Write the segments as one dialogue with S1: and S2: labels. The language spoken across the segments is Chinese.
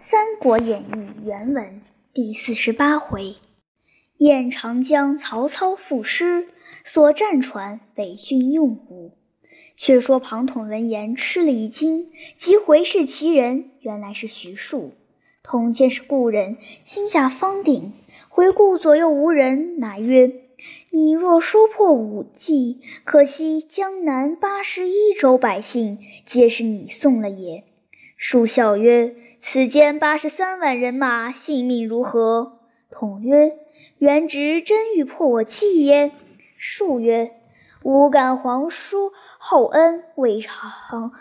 S1: 《三国演义》原文第四十八回：燕长江，曹操赋诗，所战船北军用武。却说庞统闻言吃了一惊，即回视其人，原来是徐庶。统见是故人，心下方定，回顾左右无人，乃曰：“你若说破武计，可惜江南八十一州百姓，皆是你送了也。”庶笑曰：“此间八十三万人马，性命如何？”统曰：“元直真欲破我计耶？”庶曰：“吾感皇叔厚恩，未尝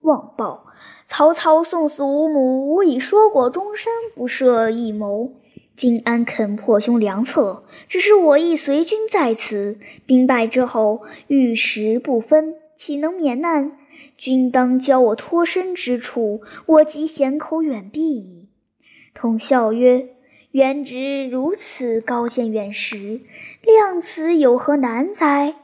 S1: 忘报。曹操送死吾母，吾已说过终身不设一谋。今安肯破兄良策？只是我亦随军在此，兵败之后，玉石不分，岂能免难？”君当教我脱身之处，我即衔口远避矣。统笑曰：“元直如此高见远识，量此有何难哉？”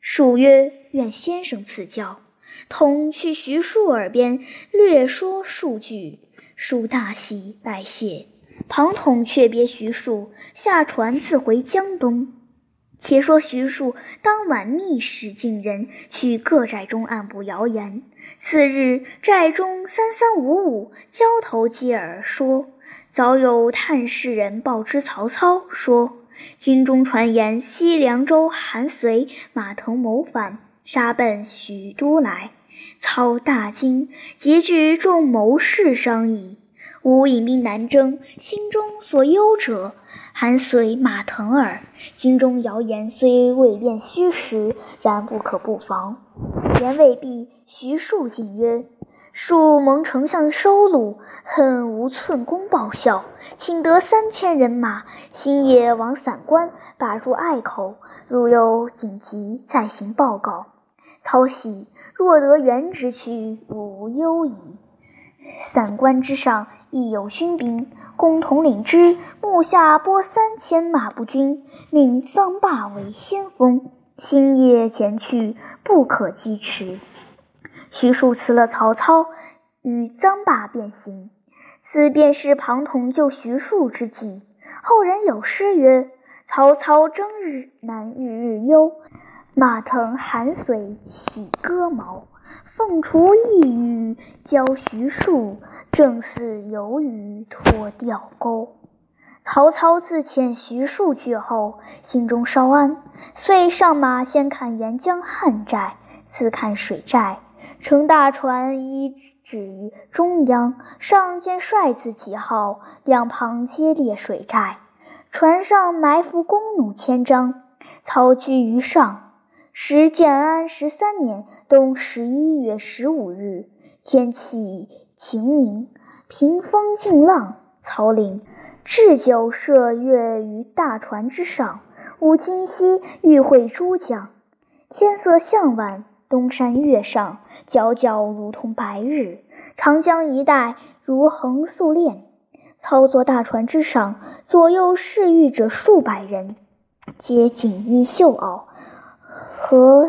S1: 蜀曰：“愿先生赐教。”统去徐庶耳边略说数句，庶大喜，拜谢。庞统却别徐庶，下船自回江东。且说徐庶当晚密使进人去各寨中暗布谣言。次日，寨中三三五五交头接耳说，早有探事人报知曹操说，军中传言西凉州韩遂、马腾谋反，杀奔许都来。操大惊，即聚众谋士商议。吾引兵南征，心中所忧者。韩遂、马腾耳。军中谣言虽未辨虚实，然不可不防。言未毕，徐庶进曰：“庶蒙丞相收录，恨无寸功报效，请得三千人马，星夜往散关，把住隘口。如有紧急，再行报告。”操喜，若得元直去，无忧矣。散关之上，亦有军兵。共同领之，目下拨三千马步军，命臧霸为先锋，星夜前去，不可击迟。徐庶辞了曹操，与臧霸便行。此便是庞统救徐庶之计。后人有诗曰：“曹操征日难遇日忧，马腾寒水起戈矛。凤雏一语教徐庶。”正似有雨脱钓钩。曹操自遣徐庶去后，心中稍安，遂上马先看沿江旱寨，次看水寨，乘大船依止于中央，上见帅字旗号，两旁皆列水寨，船上埋伏弓弩千张。操居于上。时建安十三年冬十一月十五日，天气。晴明，平风静浪。曹领置酒设月于大船之上。吾今夕欲会诸将。天色向晚，东山月上，皎皎如同白日。长江一带如横素链。操作大船之上，左右侍御者数百人，皆锦衣绣袄，合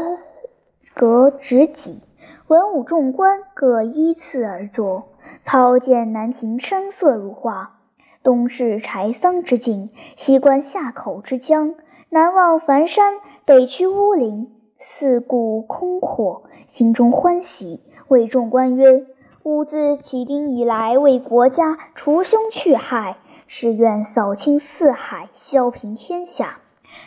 S1: 格执戟。文武众官各依次而坐。操见南庭山色如画，东是柴桑之境，西观夏口之江，南望繁山，北趋乌林，四顾空阔，心中欢喜，谓众官曰：“吾自起兵以来，为国家除凶去害，是愿扫清四海，消平天下。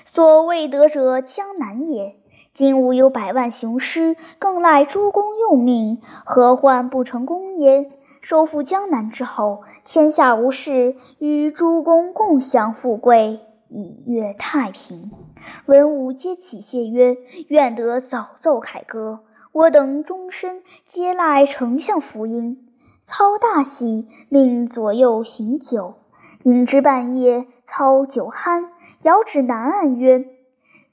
S1: 所未得者，江南也。”今吾有百万雄师，更赖诸公用命，何患不成功耶？收复江南之后，天下无事，与诸公共享富贵，以乐太平。文武皆起谢曰：“愿得早奏凯歌，我等终身皆赖丞相福音。”操大喜，命左右行酒。饮至半夜，操酒酣，遥指南岸曰。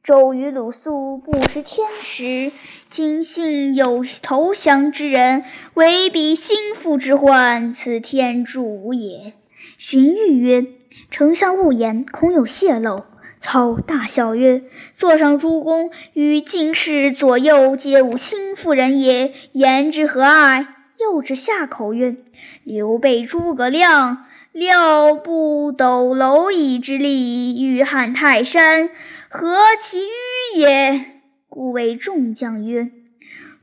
S1: 周瑜、鲁肃不识天时，今幸有投降之人，为彼心腹之患，此天助也。荀彧曰：“丞相勿言，恐有泄露。”操大笑曰：“座上诸公与进士左右皆吾心腹人也，言之何碍？”又至下口曰：“刘备、诸葛亮料不斗蝼蚁之力，欲撼泰山，何其愚也！”故谓众将曰：“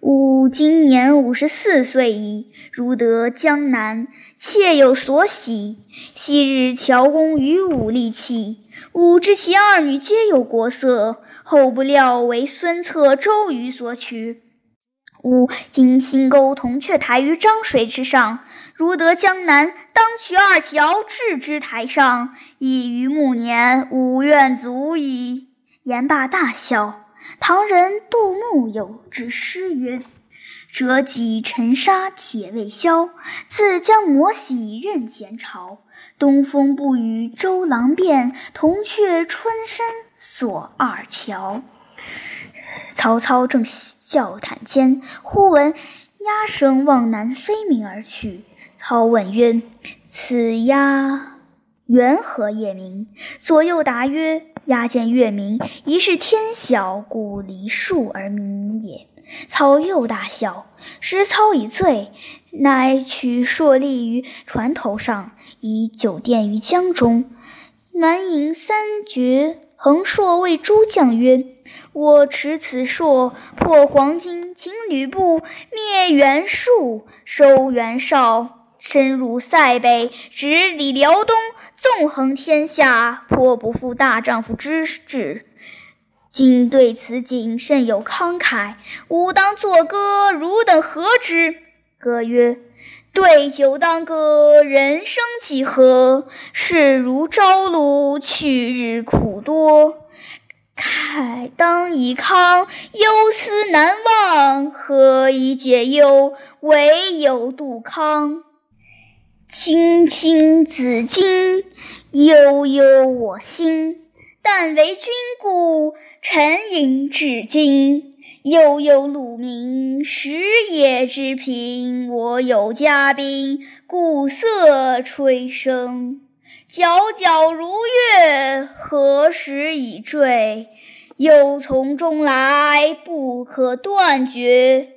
S1: 吾今年五十四岁矣，如得江南，妾有所喜。昔日乔公与吾立契，吾知其二女皆有国色，后不料为孙策、周瑜所取。吾今新钩铜雀台于漳水之上，如得江南，当取二乔置之台上，已于暮年，吾愿足矣。”言罢大笑。唐人杜牧有之诗曰：“折戟沉沙铁未销，自将磨洗认前朝。东风不与周郎便，铜雀春深锁二乔。”曹操正笑谈间，忽闻鸦声往南飞鸣而去。操问曰：“此鸦缘何夜鸣？”左右答曰：鸦见月明，疑是天晓，故离树而鸣也。操又大笑。时操已醉，乃取槊立于船头上，以酒奠于江中。满饮三绝，横槊谓诸将曰：“我持此槊，破黄巾，擒吕布，灭袁术，收袁绍。”深入塞北，直抵辽东，纵横天下，颇不负大丈夫之志。今对此景甚有慷慨，吾当作歌，汝等何之？歌曰：对酒当歌，人生几何？事如朝露，去日苦多。慨当以慷，忧思难忘。何以解忧？唯有杜康。青青子衿，悠悠我心。但为君故，沉吟至今。悠悠鹿鸣，食野之苹。我有嘉宾，鼓瑟吹笙。皎皎如月，何时已坠？忧从中来，不可断绝。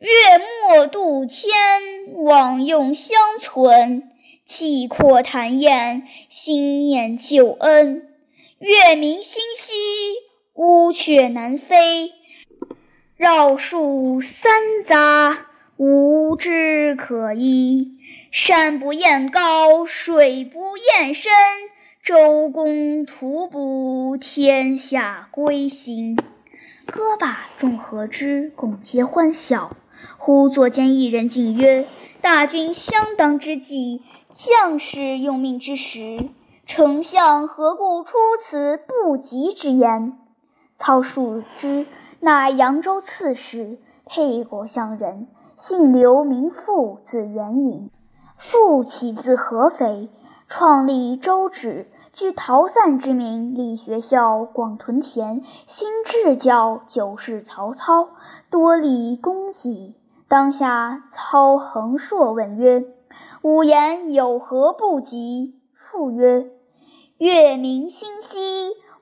S1: 月末渡迁，往用相存。气阔谈宴，心念旧恩。月明星稀，乌鹊南飞。绕树三匝，无枝可依。山不厌高，水不厌深。周公吐哺，天下归心。歌罢，众和之，共皆欢笑。忽左间一人进曰：“大军相当之际，将士用命之时，丞相何故出此不吉之言？”操数之，乃扬州刺史，沛国乡人，姓刘，名父，字元颖。父起自合肥，创立州治，据陶散之名，立学校，广屯田，兴治教，九世曹操，多立功绩。当下，操横槊问曰：“吾言有何不及？”父曰：“月明星稀，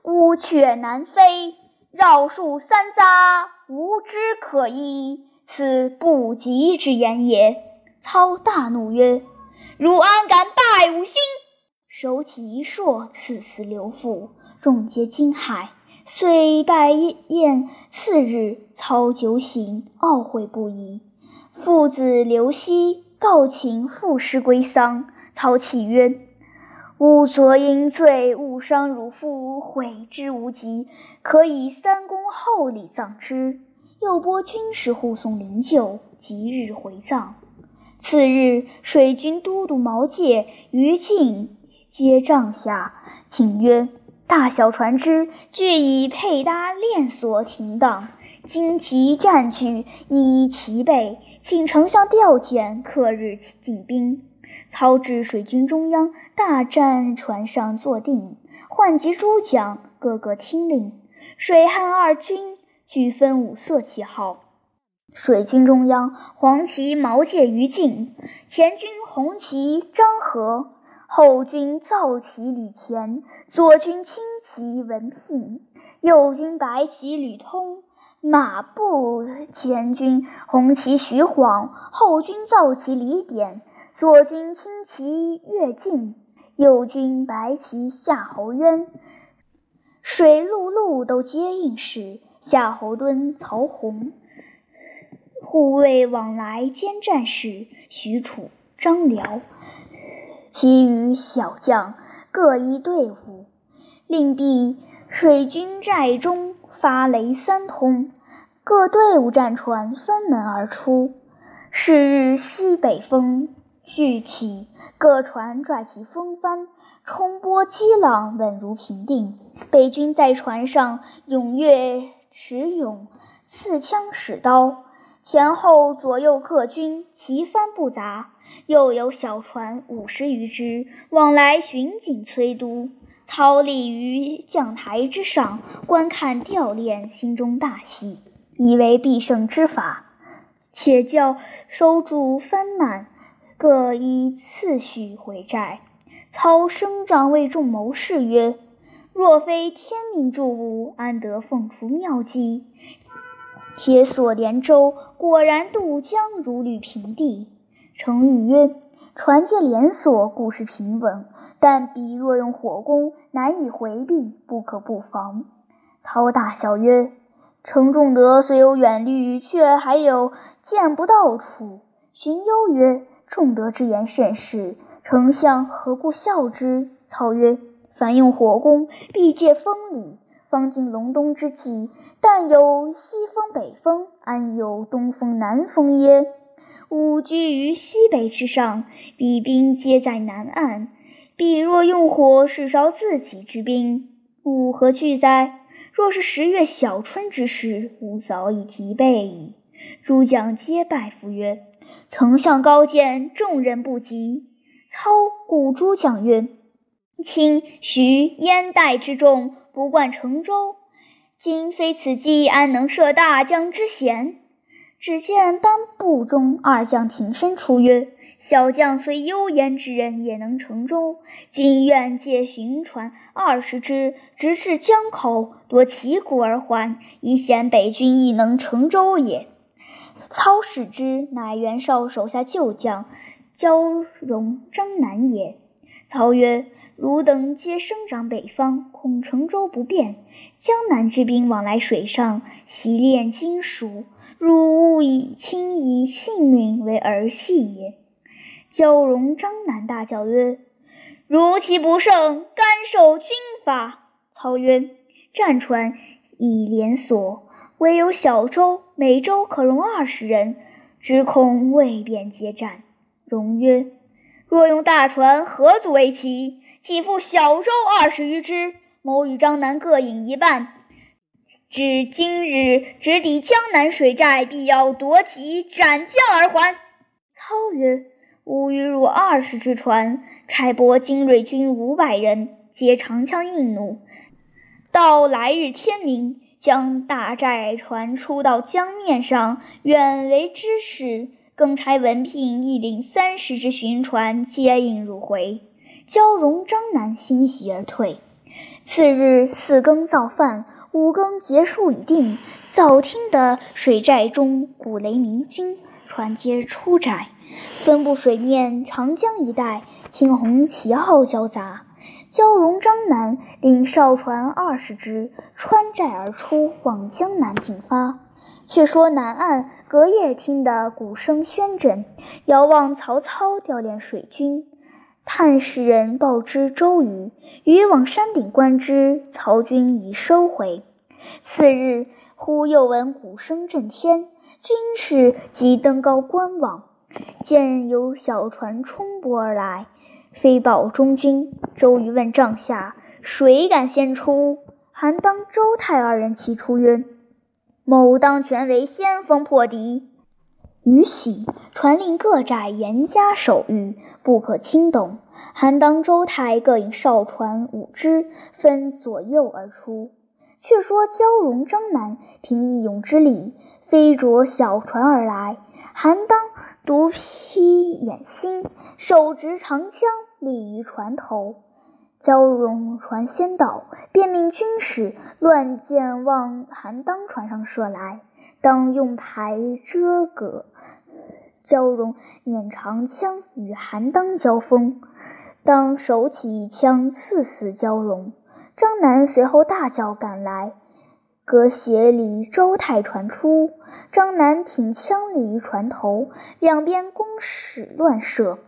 S1: 乌鹊南飞，绕树三匝，无枝可依。此不及之言也。”操大怒曰：“汝安敢败吾心！”手起一槊，刺死刘父。众皆惊骇。遂拜宴。次日，操酒醒，懊悔不已。父子刘熙告请父师归丧，操泣曰：“吾昨因罪误伤汝父，悔之无及，可以三公厚礼葬之。”又拨军士护送灵柩，即日回葬。次日，水军都督毛玠、于禁皆帐下，请曰：“大小船只俱已配搭链索停当。”旌旗占据，一一齐备，请丞相调遣，克日进兵。操至水军中央，大战船上坐定，唤集诸将，个个听令。水汉二军俱分五色旗号。水军中央，黄旗毛玠、于禁；前军红旗张合；后军皂旗吕虔；左军青旗文聘；右军白旗吕通。马步前军红旗徐晃，后军造旗李典，左军青旗乐进，右军白旗夏侯渊。水陆路都接应使，夏侯惇、曹洪。护卫往来兼战士，许褚、张辽。其余小将各一队伍，令毕水军寨中发雷三通，各队伍战船分门而出。是日西北风聚起，各船拽起风帆，冲波激浪，稳如平定。北军在船上踊跃持勇，刺枪使刀，前后左右各军旗帆不杂，又有小船五十余只往来巡警催督。操立于将台之上观看吊练，心中大喜，以为必胜之法，且叫收住帆满，各依次序回寨。操升帐为众谋士曰。若非天命助吾，安得凤雏妙计？铁索连舟，果然渡江如履平地。成语曰：“船借连锁，故事平稳；但彼若用火攻，难以回避，不可不防。”操大笑曰：“程仲德虽有远虑，却还有见不到处。”荀攸曰：“仲德之言甚是，丞相何故笑之？”操曰：凡用火攻，必借风里。方今隆冬之际，但有西风、北风，安有东风、南风耶？吾居于西北之上，彼兵皆在南岸。彼若用火，是烧自己之兵，吾何惧哉？若是十月小春之时，吾早已提备矣。诸将皆拜服曰：“丞相高见，众人不及。”操故诸将曰。卿徐燕代之众不惯乘舟，今非此计，安能设大将之险？只见班部中二将挺身出曰：“小将虽幽言之人，也能乘舟。今愿借行船二十只，直至江口，夺旗鼓而还，以显北军亦能乘舟也。”操使之，乃袁绍手下旧将焦荣、张南也。操曰。汝等皆生长北方，恐乘舟不便。江南之兵往来水上，习练金属，汝勿以轻以性命为儿戏也。焦荣、张南大叫曰：“如其不胜，甘受军法。”操曰：“战船已连锁，唯有小舟，每舟可容二十人，只恐未便接战。”荣曰：“若用大船，何足为奇？”岂复小舟二十余只，某与张南各引一半。至今日直抵江南水寨，必要夺旗斩将而还。操曰：“吾与汝二十只船，开拨精锐军五百人，皆长枪硬弩。到来日天明，将大寨船出到江面上，远为之势。更差文聘亦领三十只巡船接应入回。”焦荣、张南欣喜而退。次日四更造饭，五更结束已定。早听得水寨中鼓雷鸣惊，船皆出寨。分布水面长江一带，青红旗号交杂。焦荣、张南领哨船二十只，穿寨而出，往江南进发。却说南岸隔夜听得鼓声喧震，遥望曹操调练水军。探使人报知周瑜，瑜往山顶观之，曹军已收回。次日，忽又闻鼓声震天，军士即登高观望，见有小船冲波而来，飞报中军。周瑜问帐下：“谁敢先出？”韩当、周泰二人齐出曰：“某当全为先锋破敌。”于喜传令各寨严加守御，不可轻动。韩当、周泰各引哨船五只，分左右而出。却说焦荣、张南凭一勇之力，飞着小船而来。韩当独披眼心，手执长枪立于船头，焦戎船先到，便命军士乱箭往韩当船上射来，当用牌遮隔。焦戎捻长枪与韩当交锋，当手起一枪刺死焦戎。张南随后大叫赶来，隔斜里周泰传出，张南挺枪立于船头，两边弓矢乱射。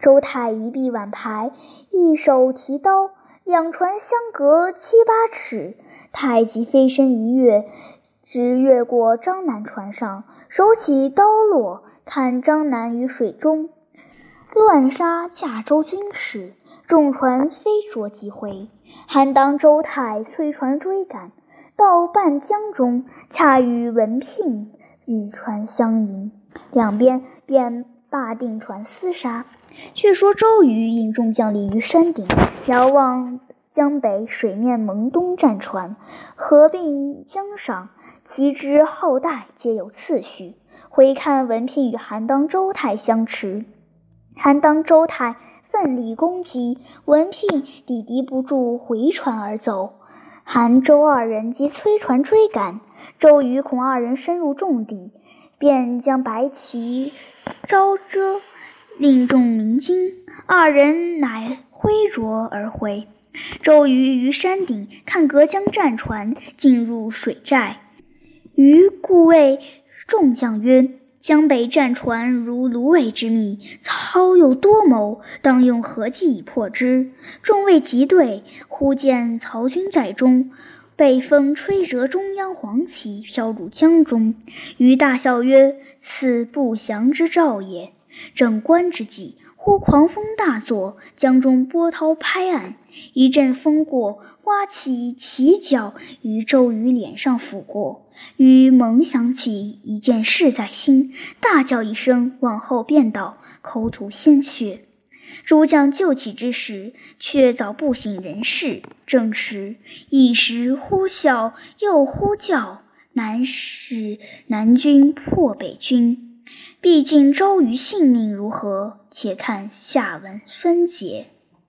S1: 周泰一臂挽牌，一手提刀，两船相隔七八尺。太极飞身一跃，直越过张南船上，手起刀落，看张南于水中，乱杀驾舟军士，众船飞着即回。韩当、周泰催船追赶，到半江中，恰与文聘与船相迎，两边便罢定船厮杀。却说周瑜引众将立于山顶，遥望江北水面蒙东战船，合并江上，其之浩大，皆有次序。回看文聘与韩当、周泰相持，韩当、周泰奋力攻击，文聘抵敌不住，回船而走。韩、周二人即催船追赶，周瑜恐二人深入重地，便将白旗招遮。令众鸣金，二人乃挥着而回。周瑜于山顶看隔江战船进入水寨，瑜故谓众将曰：“江北战船如芦苇之密，操又多谋，当用何计以破之？”众未及对，忽见曹军寨中被风吹折中央黄旗飘入江中，瑜大笑曰：“此不祥之兆也。”正观之际，忽狂风大作，江中波涛拍岸，一阵风过，刮起旗角于周瑜脸上拂过。瑜猛想起一件事在心，大叫一声，往后便倒，口吐鲜血。诸将救起之时，却早不省人事。正时，一时呼啸，又呼叫，南使南军破北军。毕竟周瑜性命如何？且看下文分解。